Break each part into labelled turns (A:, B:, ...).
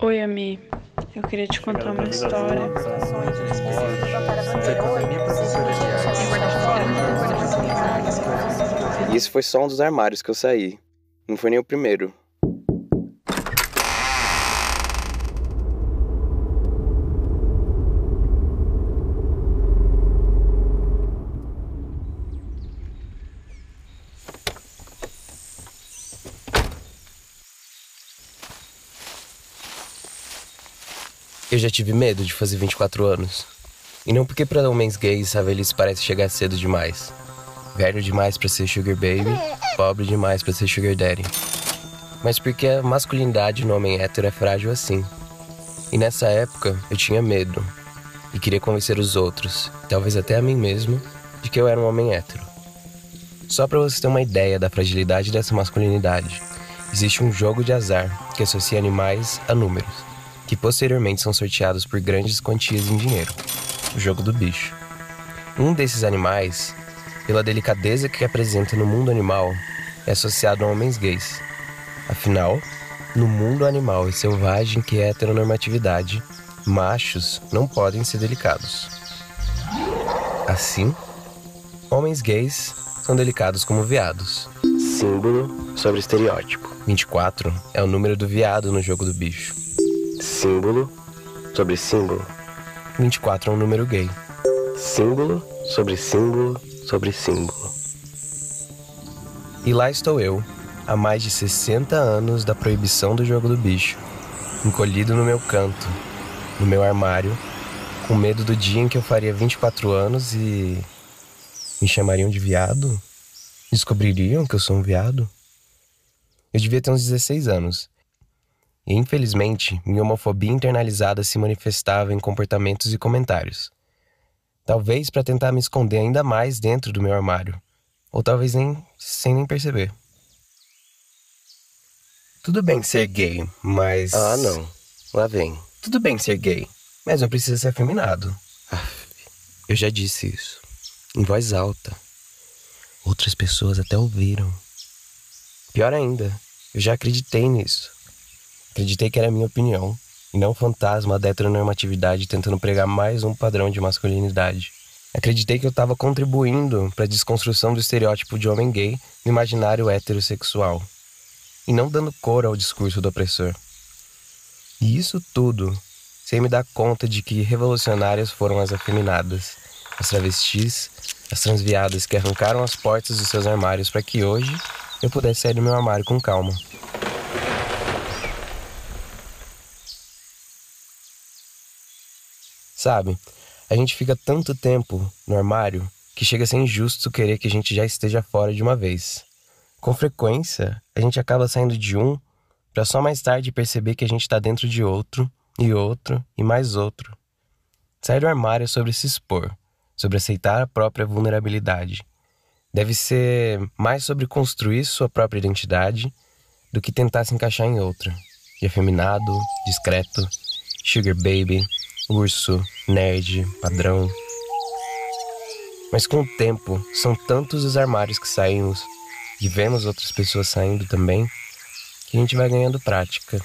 A: Oi, Ami. Eu queria te contar uma história.
B: Isso foi só um dos armários que eu saí. Não foi nem o primeiro. Eu já tive medo de fazer 24 anos. E não porque para homens gays a velhice parece chegar cedo demais. Velho demais para ser sugar baby, pobre demais para ser sugar daddy. Mas porque a masculinidade no homem hétero é frágil assim. E nessa época eu tinha medo e queria convencer os outros, talvez até a mim mesmo, de que eu era um homem hétero. Só para você ter uma ideia da fragilidade dessa masculinidade, existe um jogo de azar que associa animais a números que posteriormente são sorteados por grandes quantias em dinheiro o jogo do bicho. Um desses animais, pela delicadeza que apresenta no mundo animal, é associado a homens gays. Afinal, no mundo animal e selvagem que é heteronormatividade, machos não podem ser delicados. Assim, homens gays são delicados como veados. Símbolo sobre estereótipo. 24 é o número do viado no jogo do bicho símbolo sobre símbolo. 24 é um número gay. Símbolo sobre símbolo sobre símbolo. E lá estou eu, há mais de 60 anos da proibição do jogo do bicho, encolhido no meu canto, no meu armário, com medo do dia em que eu faria 24 anos e. me chamariam de viado? Descobririam que eu sou um viado? Eu devia ter uns 16 anos e infelizmente, minha homofobia internalizada se manifestava em comportamentos e comentários. Talvez para tentar me esconder ainda mais dentro do meu armário, ou talvez nem sem nem perceber. Tudo bem ser gay, mas. Ah, não. Lá vem. Tudo bem ser gay, mas não precisa ser afeminado. Aff, eu já disse isso. Em voz alta. Outras pessoas até ouviram. Pior ainda, eu já acreditei nisso. Acreditei que era minha opinião, e não fantasma da heteronormatividade tentando pregar mais um padrão de masculinidade. Acreditei que eu estava contribuindo para a desconstrução do estereótipo de homem gay no imaginário heterossexual, e não dando cor ao discurso do opressor. E isso tudo sem me dar conta de que revolucionárias foram as afeminadas, as travestis, as transviadas que arrancaram as portas dos seus armários para que hoje eu pudesse sair do meu armário com calma. Sabe? A gente fica tanto tempo no armário que chega a ser injusto querer que a gente já esteja fora de uma vez. Com frequência, a gente acaba saindo de um para só mais tarde perceber que a gente está dentro de outro, e outro, e mais outro. Sair do armário é sobre se expor, sobre aceitar a própria vulnerabilidade. Deve ser mais sobre construir sua própria identidade do que tentar se encaixar em outra. De afeminado, discreto, sugar baby, urso, nerd, padrão. Mas com o tempo, são tantos os armários que saímos e vemos outras pessoas saindo também, que a gente vai ganhando prática.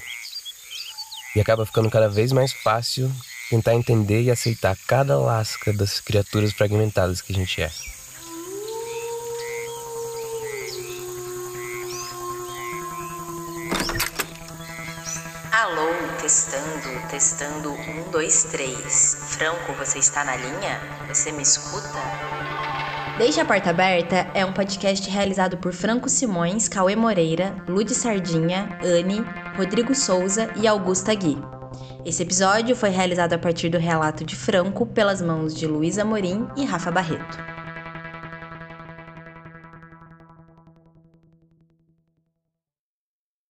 B: E acaba ficando cada vez mais fácil tentar entender e aceitar cada lasca das criaturas fragmentadas que a gente é.
C: Alô, testando, testando, um, dois, três. Franco, você está na linha? Você me escuta?
D: Deixa a Porta Aberta é um podcast realizado por Franco Simões, Cauê Moreira, Lude Sardinha, Anne, Rodrigo Souza e Augusta Gui. Esse episódio foi realizado a partir do relato de Franco pelas mãos de Luísa Morim e Rafa Barreto.